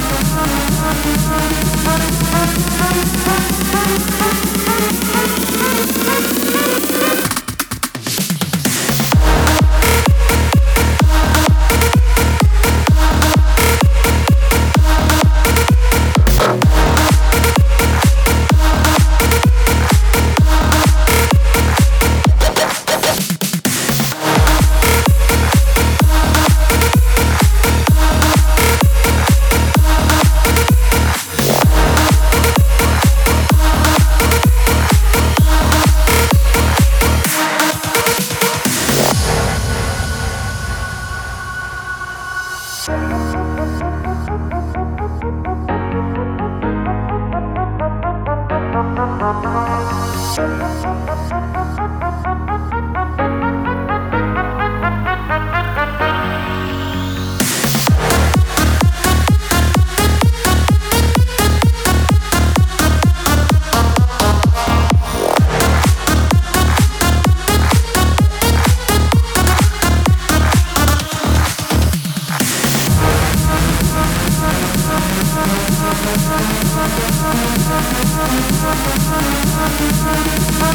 Thank ¡Gracias!